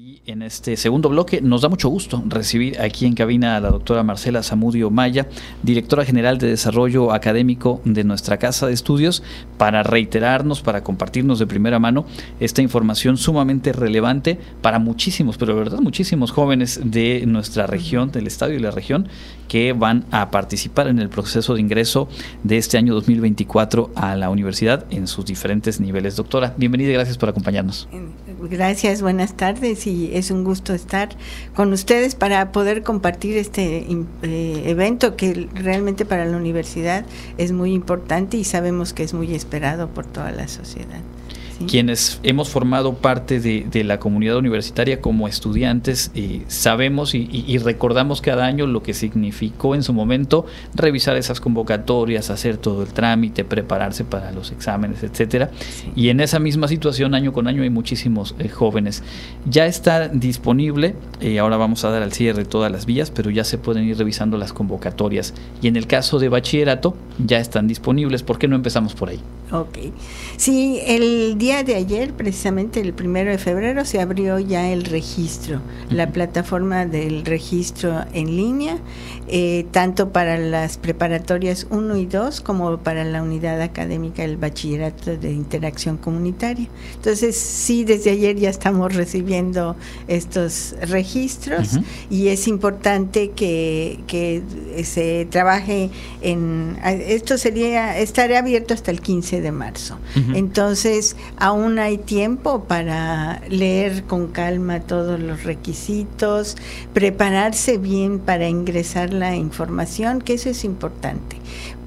Y en este segundo bloque nos da mucho gusto recibir aquí en cabina a la doctora Marcela Zamudio Maya, directora general de Desarrollo Académico de nuestra Casa de Estudios, para reiterarnos, para compartirnos de primera mano esta información sumamente relevante para muchísimos, pero de verdad muchísimos jóvenes de nuestra región, del estado y la región, que van a participar en el proceso de ingreso de este año 2024 a la universidad en sus diferentes niveles. Doctora, bienvenida y gracias por acompañarnos. Gracias, buenas tardes y es un gusto estar con ustedes para poder compartir este eh, evento que realmente para la universidad es muy importante y sabemos que es muy esperado por toda la sociedad quienes hemos formado parte de, la comunidad universitaria como estudiantes, eh, sabemos y, recordamos cada año lo que significó en su momento revisar esas convocatorias, hacer todo el trámite, prepararse para los exámenes, etcétera. Y en esa misma situación, año con año, hay muchísimos eh, jóvenes. Ya está disponible, eh, ahora vamos a dar al cierre todas las vías, pero ya se pueden ir revisando las convocatorias. Y en el caso de bachillerato, ya están disponibles. ¿Por qué no empezamos por ahí? Ok. Sí, el día de ayer, precisamente el primero de febrero, se abrió ya el registro, la plataforma del registro en línea, eh, tanto para las preparatorias 1 y 2 como para la unidad académica del bachillerato de interacción comunitaria. Entonces, sí, desde ayer ya estamos recibiendo estos registros y es importante que, que se trabaje en... Esto sería, estará abierto hasta el 15 de marzo. Entonces, aún hay tiempo para leer con calma todos los requisitos, prepararse bien para ingresar la información, que eso es importante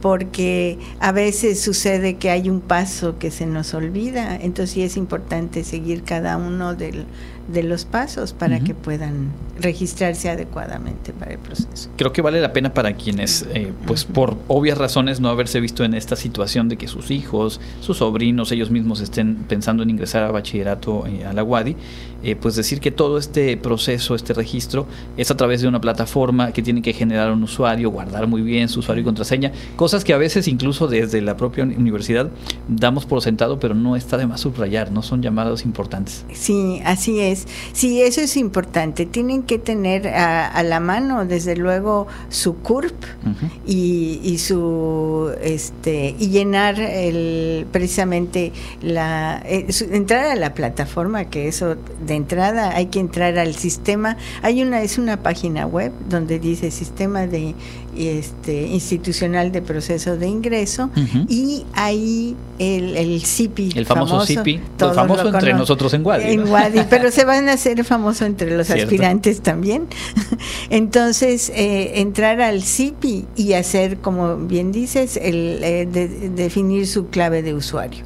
porque a veces sucede que hay un paso que se nos olvida, entonces sí es importante seguir cada uno del, de los pasos para que puedan registrarse adecuadamente para el proceso. Creo que vale la pena para quienes, eh, pues por obvias razones, no haberse visto en esta situación de que sus hijos, sus sobrinos, ellos mismos estén pensando en ingresar a bachillerato eh, a la UADI, eh, pues decir que todo este proceso, este registro, es a través de una plataforma que tiene que generar un usuario, guardar muy bien su usuario y contraseña, cosas que a veces incluso desde la propia universidad damos por sentado, pero no está de más subrayar, no son llamados importantes. Sí, así es. Sí, eso es importante. Tienen que tener a, la mano, desde luego, su CURP y, su este y llenar el precisamente la eh, entrar a la plataforma, que eso de entrada hay que entrar al sistema. Hay una es una página web donde dice sistema de este, institucional de proceso de ingreso y ahí el, el CIPI. El famoso, CIPI, famoso entre nosotros en Wadi. En pero se van a hacer famoso entre los aspirantes también. Entonces, eh, entrar al CIPI y hacer, como bien dices, el, eh, definir su clave de usuario.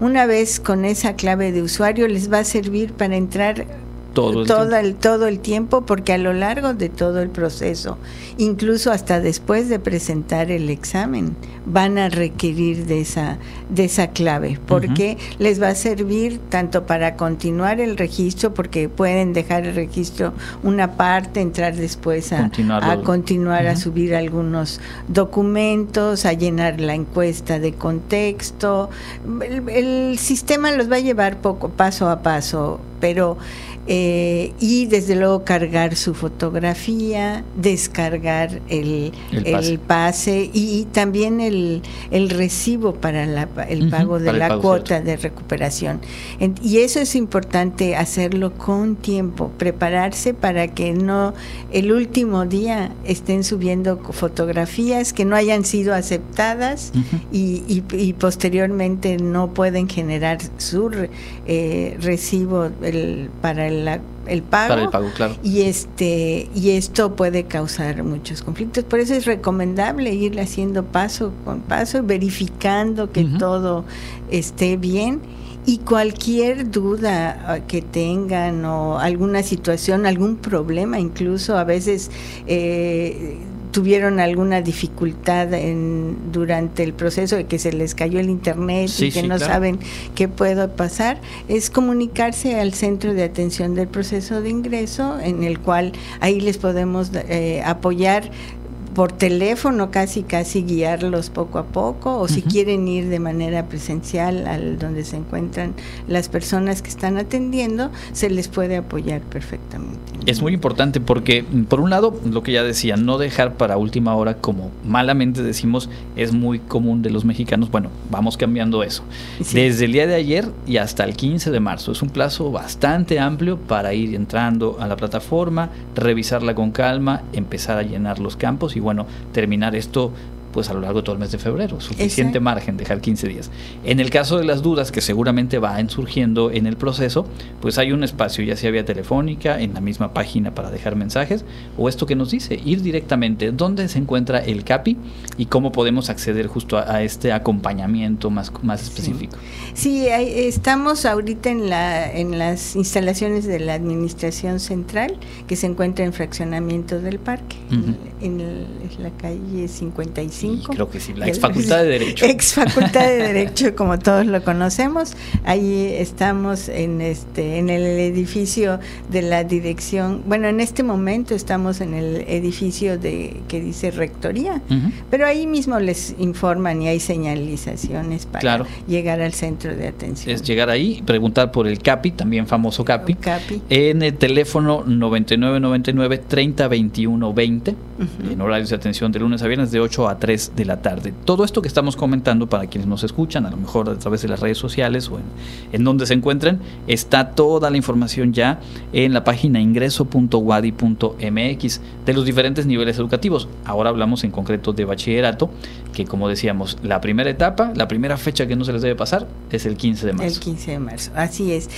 Una vez con esa clave de usuario les va a servir para entrar todo el, todo, el, todo el tiempo, porque a lo largo de todo el proceso, incluso hasta después de presentar el examen, van a requerir de esa, de esa clave, porque les va a servir tanto para continuar el registro, porque pueden dejar el registro una parte, entrar después a continuar a, subir algunos documentos, a llenar la encuesta de contexto. El, el sistema los va a llevar poco, paso a paso, pero eh, y desde luego cargar su fotografía, descargar el, el, pase. y, también el, el, recibo para el pago de la cuota de recuperación. y eso es importante hacerlo con tiempo, prepararse para que no el último día estén subiendo fotografías que no hayan sido aceptadas y, y, posteriormente no pueden generar su eh, recibo para el el pago. Para el pago, claro. Y, este, y esto puede causar muchos conflictos. Por eso es recomendable ir haciendo paso con paso, verificando que todo esté bien y cualquier duda ah, que tengan o alguna situación, algún problema incluso, a veces eh, tuvieron alguna dificultad en, durante el proceso de que se les cayó el internet y que no saben qué puede pasar, es comunicarse al centro de atención del proceso de ingreso, en el cual ahí les podemos eh, apoyar por teléfono casi casi guiarlos poco a poco o si quieren ir de manera presencial al donde se encuentran las personas que están atendiendo, se les puede apoyar perfectamente. Es muy importante porque, por un lado, lo que ya decía, no dejar para última hora, como malamente decimos, es muy común de los mexicanos. Bueno, vamos cambiando eso. Desde el día de ayer y hasta el 15 de marzo. Es un plazo bastante amplio para ir entrando a la plataforma, revisarla con calma, empezar a llenar los campos y bueno, terminar esto pues a lo largo de todo el mes de febrero. Suficiente margen, dejar 15 días. En el caso de las dudas que seguramente van surgiendo en el proceso, pues hay un espacio, ya sea vía telefónica, en la misma página para dejar mensajes, o esto que nos dice, ir directamente, dónde se encuentra el CAPI y cómo podemos acceder justo a, este acompañamiento más, más específico. Sí, estamos ahorita en, la, en las instalaciones de la Administración Central, que se encuentra en fraccionamiento del parque, en, en la calle 55 creo que sí, la ex facultad de Derecho. Ex facultad de Derecho, como todos lo conocemos. Ahí estamos en este en el edificio de la dirección. Bueno, en este momento estamos en el edificio de que dice Rectoría, pero ahí mismo les informan y hay señalizaciones para llegar al centro de atención. Es llegar ahí, preguntar por el CAPI, también famoso CAPI, CAPI. en el teléfono 9999 3021 20, en horarios de atención de lunes a viernes de 8 a 3 de la tarde. Todo esto que estamos comentando para quienes nos escuchan, a lo mejor a través de las redes sociales o en, donde se encuentren, está toda la información ya en la página ingreso.wadi.mx de los diferentes niveles educativos. Ahora hablamos en concreto de bachillerato, que como decíamos, la primera etapa, la primera fecha que no se les debe pasar es el 15 de marzo. El 15 de marzo, así es.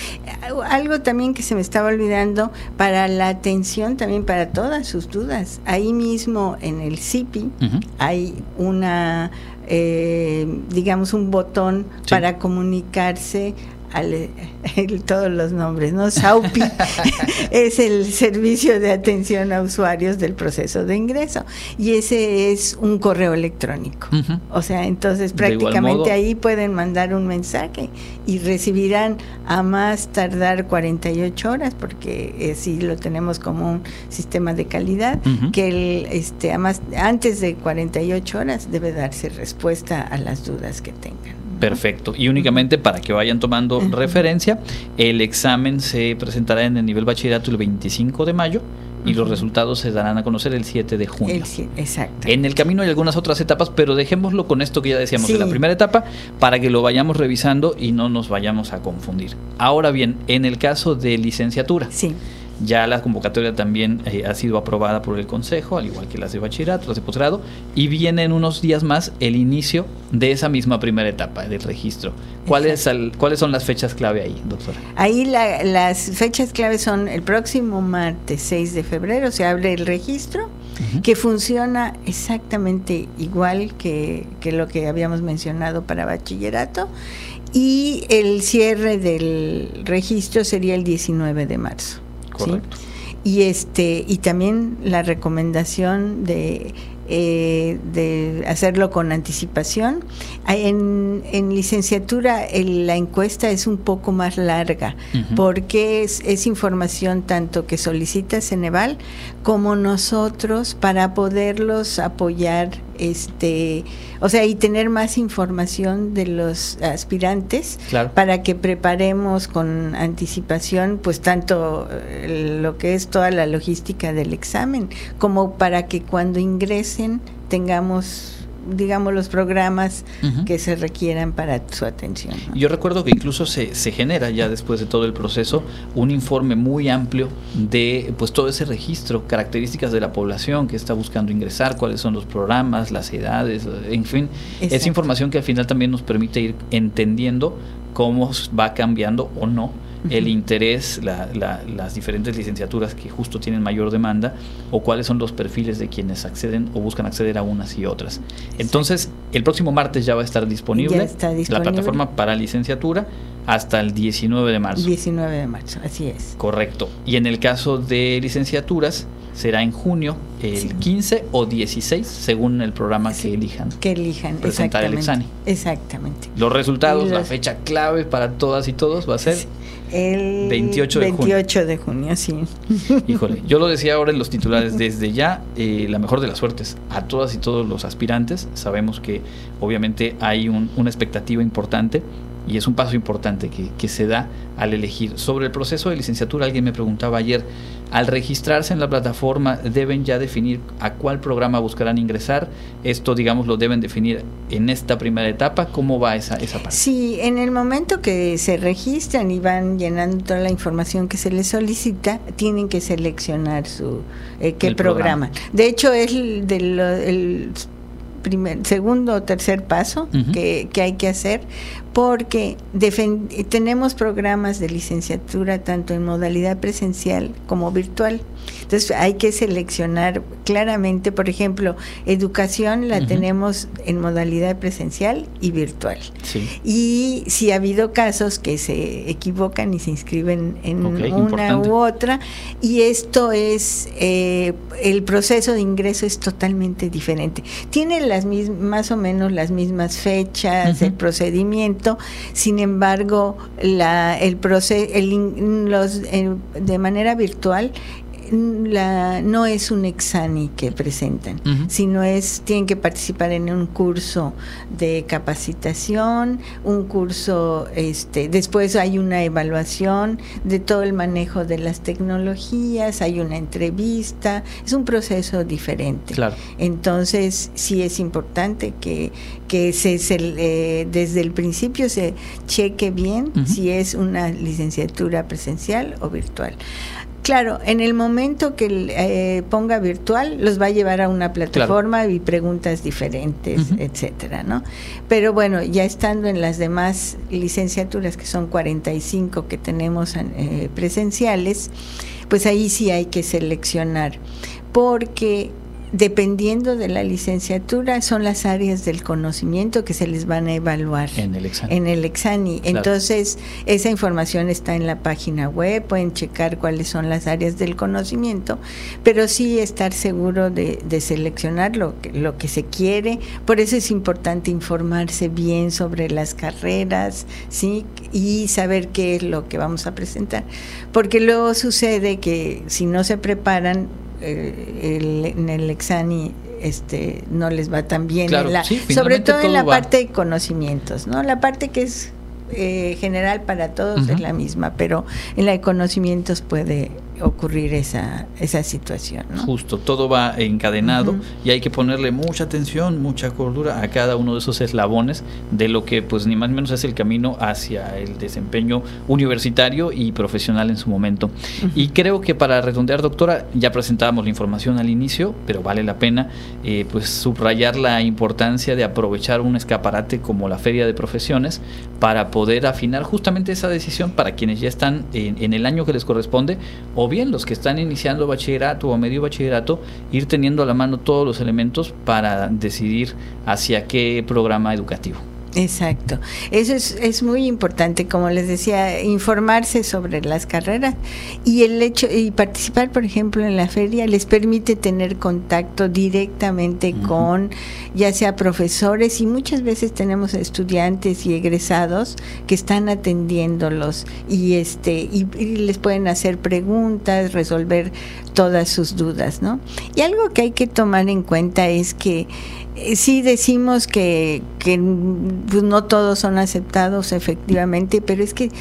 Algo también que se me estaba olvidando, para la atención también para todas sus dudas. Ahí mismo en el CIPI hay una, eh, digamos, un botón para comunicarse todos los nombres, ¿no? SAUPI es el servicio de atención a usuarios del proceso de ingreso y ese es un correo electrónico. O sea, entonces prácticamente ahí pueden mandar un mensaje y recibirán a más tardar 48 horas porque eh, si lo tenemos como un sistema de calidad que el, este a más, antes de 48 horas debe darse respuesta a las dudas que tengan. Perfecto. Y únicamente para que vayan tomando referencia, el examen se presentará en el nivel bachillerato el 25 de mayo y los resultados se darán a conocer el 7 de junio. exacto. En el camino hay algunas otras etapas, pero dejémoslo con esto que ya decíamos de la primera etapa para que lo vayamos revisando y no nos vayamos a confundir. Ahora bien, en el caso de licenciatura. Sí. Ya la convocatoria también eh, ha sido aprobada por el Consejo, al igual que las de bachillerato, las de posgrado, y viene en unos días más el inicio de esa misma primera etapa del registro. ¿Cuáles, ¿cuáles son las fechas clave ahí, doctora? Ahí las fechas clave son el próximo martes 6 de febrero, se abre el registro, que funciona exactamente igual que, que lo que habíamos mencionado para bachillerato, y el cierre del registro sería el 19 de marzo. Y este y también la recomendación de eh, de hacerlo con anticipación. En, en licenciatura la encuesta es un poco más larga porque es, es, información tanto que solicita Ceneval como nosotros para poderlos apoyar este o sea y tener más información de los aspirantes para que preparemos con anticipación pues tanto eh, lo que es toda la logística del examen como para que cuando ingresen tengamos digamos, los programas que se requieran para su atención. Yo recuerdo que incluso se, se genera ya después de todo el proceso un informe muy amplio de pues todo ese registro, características de la población que está buscando ingresar, cuáles son los programas, las edades, en fin, es información que al final también nos permite ir entendiendo cómo va cambiando o no el interés, las diferentes licenciaturas que justo tienen mayor demanda o cuáles son los perfiles de quienes acceden o buscan acceder a unas y otras. Entonces, El próximo martes ya va a estar disponible, la plataforma para licenciatura hasta el 19 de marzo. 19 de marzo, así es. Correcto. Y en el caso de licenciaturas, será en junio, el 15 o 16, según el programa que elijan. Que elijan, presentar el examen. Exactamente. Los resultados, la fecha clave para todas y todos va a ser el 28 de 28 de junio, sí. Híjole, yo lo decía ahora en los titulares, desde ya, eh, la mejor de las suertes a todas y todos los aspirantes. Sabemos que obviamente hay una expectativa importante y es un paso importante que, que, se da al elegir. Sobre el proceso de licenciatura, alguien me preguntaba ayer, al registrarse en la plataforma, ¿deben ya definir a cuál programa buscarán ingresar? Esto, digamos, lo deben definir en esta primera etapa. ¿Cómo va esa, esa parte? Sí, en el momento que se registran y van llenando toda la información que se les solicita, tienen que seleccionar su eh, qué programa. De hecho, es del el primer, segundo o tercer paso que, que, hay que hacer porque tenemos programas de licenciatura tanto en modalidad presencial como virtual. Entonces hay que seleccionar claramente, por ejemplo, educación la tenemos en modalidad presencial y virtual. Y si ha habido casos que se equivocan y se inscriben en una u otra, y esto es, eh, el proceso de ingreso es totalmente diferente. Tiene las más o menos las mismas fechas, el procedimiento, sin embargo, la, el proceso, los, de manera virtual la, no es un examen que presentan, sino es tienen que participar en un curso de capacitación, un curso, este, después hay una evaluación de todo el manejo de las tecnologías, hay una entrevista, es un proceso diferente. Claro. Entonces sí es importante que, que se, eh, desde el principio se cheque bien si es una licenciatura presencial o virtual. Claro, en el momento que eh, ponga virtual, los va a llevar a una plataforma y preguntas diferentes, etcétera, ¿no? Pero bueno, ya estando en las demás licenciaturas, que son 45 que tenemos eh, presenciales, pues ahí sí hay que seleccionar, porque dependiendo de la licenciatura, son las áreas del conocimiento que se les van a evaluar en el examen. En el examen. Entonces, esa información está en la página web, pueden checar cuáles son las áreas del conocimiento, pero sí estar seguro de, seleccionar lo que, lo que se quiere. Por eso es importante informarse bien sobre las carreras, ¿sí? Y saber qué es lo que vamos a presentar. Porque luego sucede que si no se preparan, eh, en el exani este no les va tan bien sobre todo en la parte de conocimientos no la parte que es eh, general para todos es la misma pero en la de conocimientos puede ocurrir esa, esa situación. Justo, todo va encadenado y hay que ponerle mucha atención, mucha cordura a cada uno de esos eslabones de lo que pues ni más ni menos es el camino hacia el desempeño universitario y profesional en su momento. Y creo que para redondear, doctora, ya presentábamos la información al inicio, pero vale la pena eh, pues subrayar la importancia de aprovechar un escaparate como la Feria de Profesiones para poder afinar justamente esa decisión para quienes ya están en, en el año que les corresponde o bien los que están iniciando bachillerato o medio bachillerato, ir teniendo a la mano todos los elementos para decidir hacia qué programa educativo. Exacto. Eso es, es, muy importante, como les decía, informarse sobre las carreras y el hecho y participar, por ejemplo, en la feria les permite tener contacto directamente con ya sea profesores y muchas veces tenemos estudiantes y egresados que están atendiéndolos y este y, y les pueden hacer preguntas, resolver todas sus dudas, ¿no? Y algo que hay que tomar en cuenta es que eh, sí decimos que, que pues, no todos son aceptados efectivamente, pero es que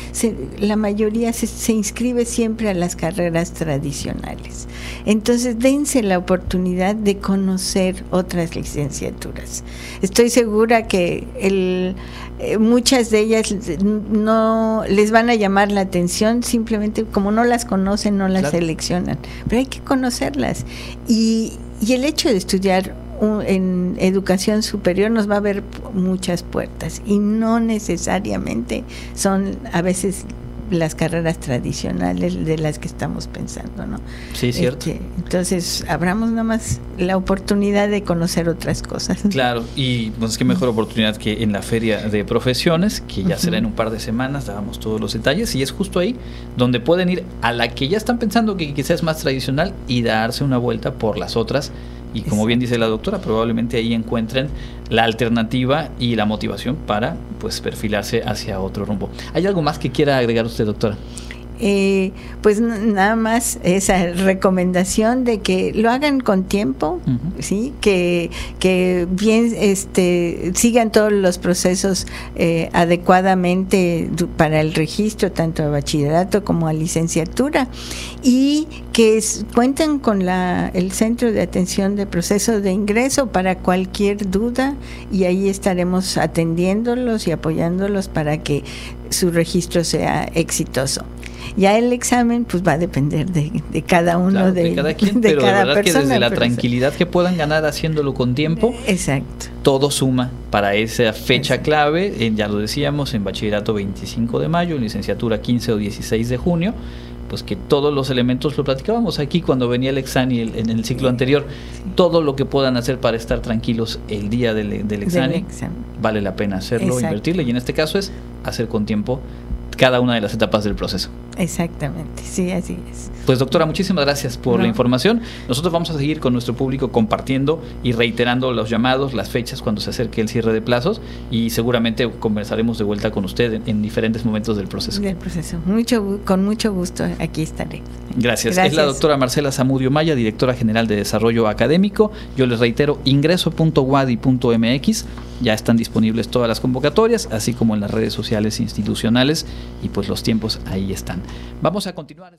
la mayoría se, se, inscribe siempre a las carreras tradicionales. Entonces, dense la oportunidad de conocer otras licenciaturas. Estoy segura que el, eh, muchas de ellas no les van a llamar la atención, simplemente como no las conocen, no las seleccionan, pero hay que conocerlas. Y, y el hecho de estudiar en educación superior nos va a abrir muchas puertas y no necesariamente son a veces las carreras tradicionales de las que estamos pensando, ¿no? Sí, cierto. Este, entonces, abramos nada más la oportunidad de conocer otras cosas. Claro, y pues qué mejor oportunidad que en la feria de profesiones, que ya será en un par de semanas, dábamos todos los detalles, y es justo ahí donde pueden ir a la que ya están pensando que quizás es más tradicional y darse una vuelta por las otras y como bien dice la doctora, probablemente ahí encuentren la alternativa y la motivación para pues perfilarse hacia otro rumbo. ¿Hay algo más que quiera agregar usted, doctora? Eh, pues nada más esa recomendación de que lo hagan con tiempo, sí, que, que bien este sigan todos los procesos eh, adecuadamente para el registro tanto a bachillerato como a licenciatura y que cuenten con la el centro de atención de proceso de ingreso para cualquier duda y ahí estaremos atendiéndolos y apoyándolos para que su registro sea exitoso. Ya el examen pues va a depender de, cada uno de, cada quien, pero la verdad que desde la tranquilidad que puedan ganar haciéndolo con tiempo, exacto. todo suma para esa fecha clave, ya lo decíamos, en bachillerato 25 de mayo, en licenciatura 15 o 16 de junio, pues que todos los elementos lo platicábamos aquí cuando venía el examen en el ciclo anterior, todo lo que puedan hacer para estar tranquilos el día del, del examen, vale la pena hacerlo, invertirle y en este caso es hacer con tiempo cada una de las etapas del proceso. Exactamente, sí, así es. Pues doctora, muchísimas gracias por la información. Nosotros vamos a seguir con nuestro público compartiendo y reiterando los llamados, las fechas cuando se acerque el cierre de plazos y seguramente conversaremos de vuelta con usted en, diferentes momentos del proceso. Del proceso. Mucho, con mucho gusto aquí estaré. Gracias. Gracias. Es la doctora Marcela Zamudio Maya, directora general de Desarrollo Académico. Yo les reitero, ingreso.wadi.mx. Ya están disponibles todas las convocatorias, así como en las redes sociales institucionales y pues los tiempos ahí están. Vamos a continuar.